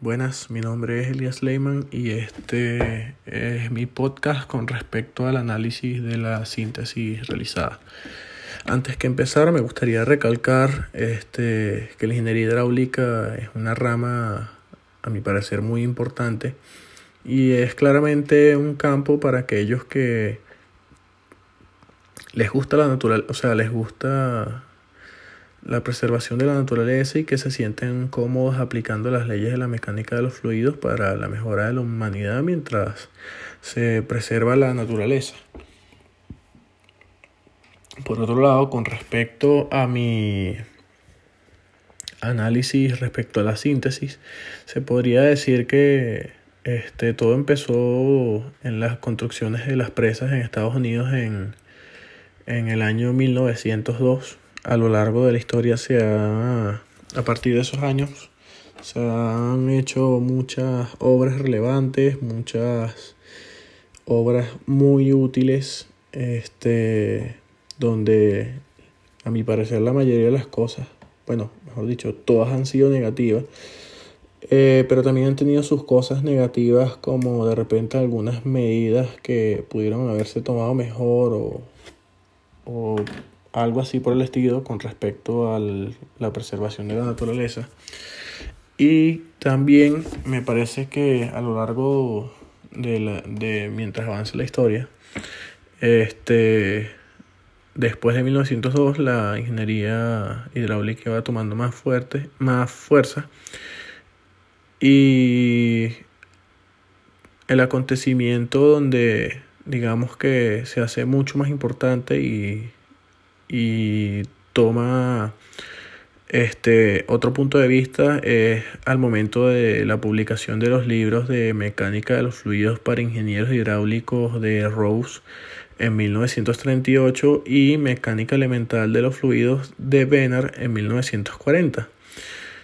Buenas, mi nombre es Elias Leyman y este es mi podcast con respecto al análisis de la síntesis realizada. Antes que empezar, me gustaría recalcar este, que la ingeniería hidráulica es una rama, a mi parecer, muy importante y es claramente un campo para aquellos que les gusta la naturaleza, o sea, les gusta la preservación de la naturaleza y que se sienten cómodos aplicando las leyes de la mecánica de los fluidos para la mejora de la humanidad mientras se preserva la naturaleza. Por otro lado, con respecto a mi análisis respecto a la síntesis, se podría decir que este, todo empezó en las construcciones de las presas en Estados Unidos en, en el año 1902 a lo largo de la historia se ha, a partir de esos años, se han hecho muchas obras relevantes, muchas obras muy útiles, este, donde a mi parecer la mayoría de las cosas, bueno, mejor dicho, todas han sido negativas, eh, pero también han tenido sus cosas negativas como de repente algunas medidas que pudieron haberse tomado mejor o, o algo así por el estilo con respecto a la preservación de la naturaleza. Y también me parece que a lo largo de, la, de mientras avanza la historia, este, después de 1902 la ingeniería hidráulica va tomando más fuerte, más fuerza y el acontecimiento donde digamos que se hace mucho más importante y y toma este otro punto de vista es al momento de la publicación de los libros de mecánica de los fluidos para ingenieros hidráulicos de Rose en 1938 y mecánica elemental de los fluidos de Benner en 1940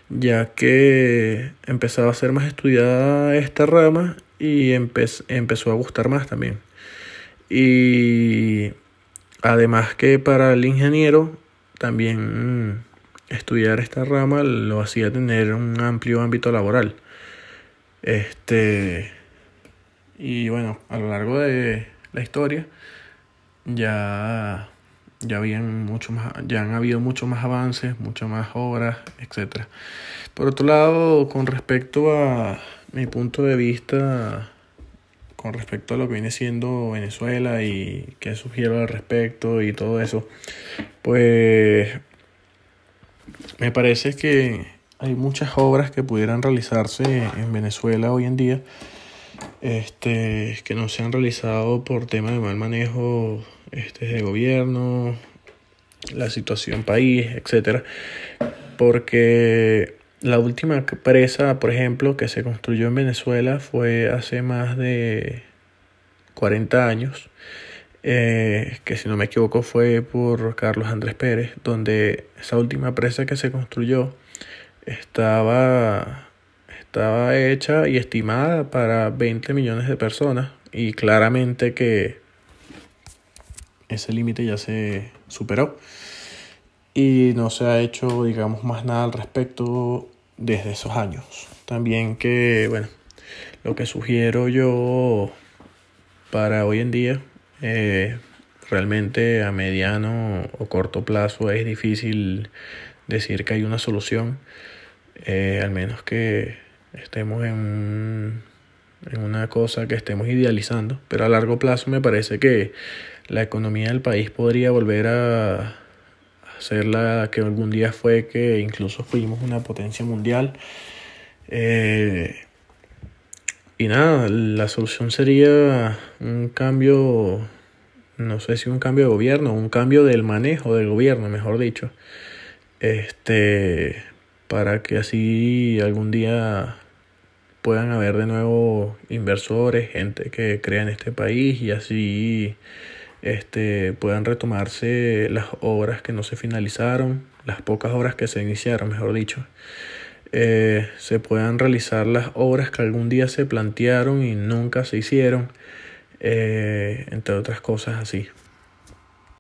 ya que empezaba a ser más estudiada esta rama y empezó a gustar más también. Y Además que para el ingeniero también mm, estudiar esta rama lo hacía tener un amplio ámbito laboral. Este y bueno, a lo largo de la historia ya ya habían mucho más ya han habido muchos más avances, muchas más obras, etcétera. Por otro lado, con respecto a mi punto de vista con respecto a lo que viene siendo Venezuela y qué sugiero al respecto y todo eso, pues me parece que hay muchas obras que pudieran realizarse en Venezuela hoy en día este, que no se han realizado por tema de mal manejo este, de gobierno, la situación país, etcétera, porque la última presa, por ejemplo, que se construyó en Venezuela fue hace más de 40 años, eh, que si no me equivoco fue por Carlos Andrés Pérez, donde esa última presa que se construyó estaba, estaba hecha y estimada para 20 millones de personas y claramente que ese límite ya se superó. Y no se ha hecho digamos más nada al respecto desde esos años. También que, bueno, lo que sugiero yo para hoy en día, eh, realmente a mediano o corto plazo es difícil decir que hay una solución, eh, al menos que estemos en, en una cosa que estemos idealizando, pero a largo plazo me parece que la economía del país podría volver a ser la que algún día fue que incluso fuimos una potencia mundial. Eh, y nada, la solución sería un cambio, no sé si un cambio de gobierno, un cambio del manejo del gobierno, mejor dicho. Este, para que así algún día puedan haber de nuevo inversores, gente que crea en este país y así este, puedan retomarse las obras que no se finalizaron, las pocas obras que se iniciaron, mejor dicho. Eh, se puedan realizar las obras que algún día se plantearon y nunca se hicieron, eh, entre otras cosas así.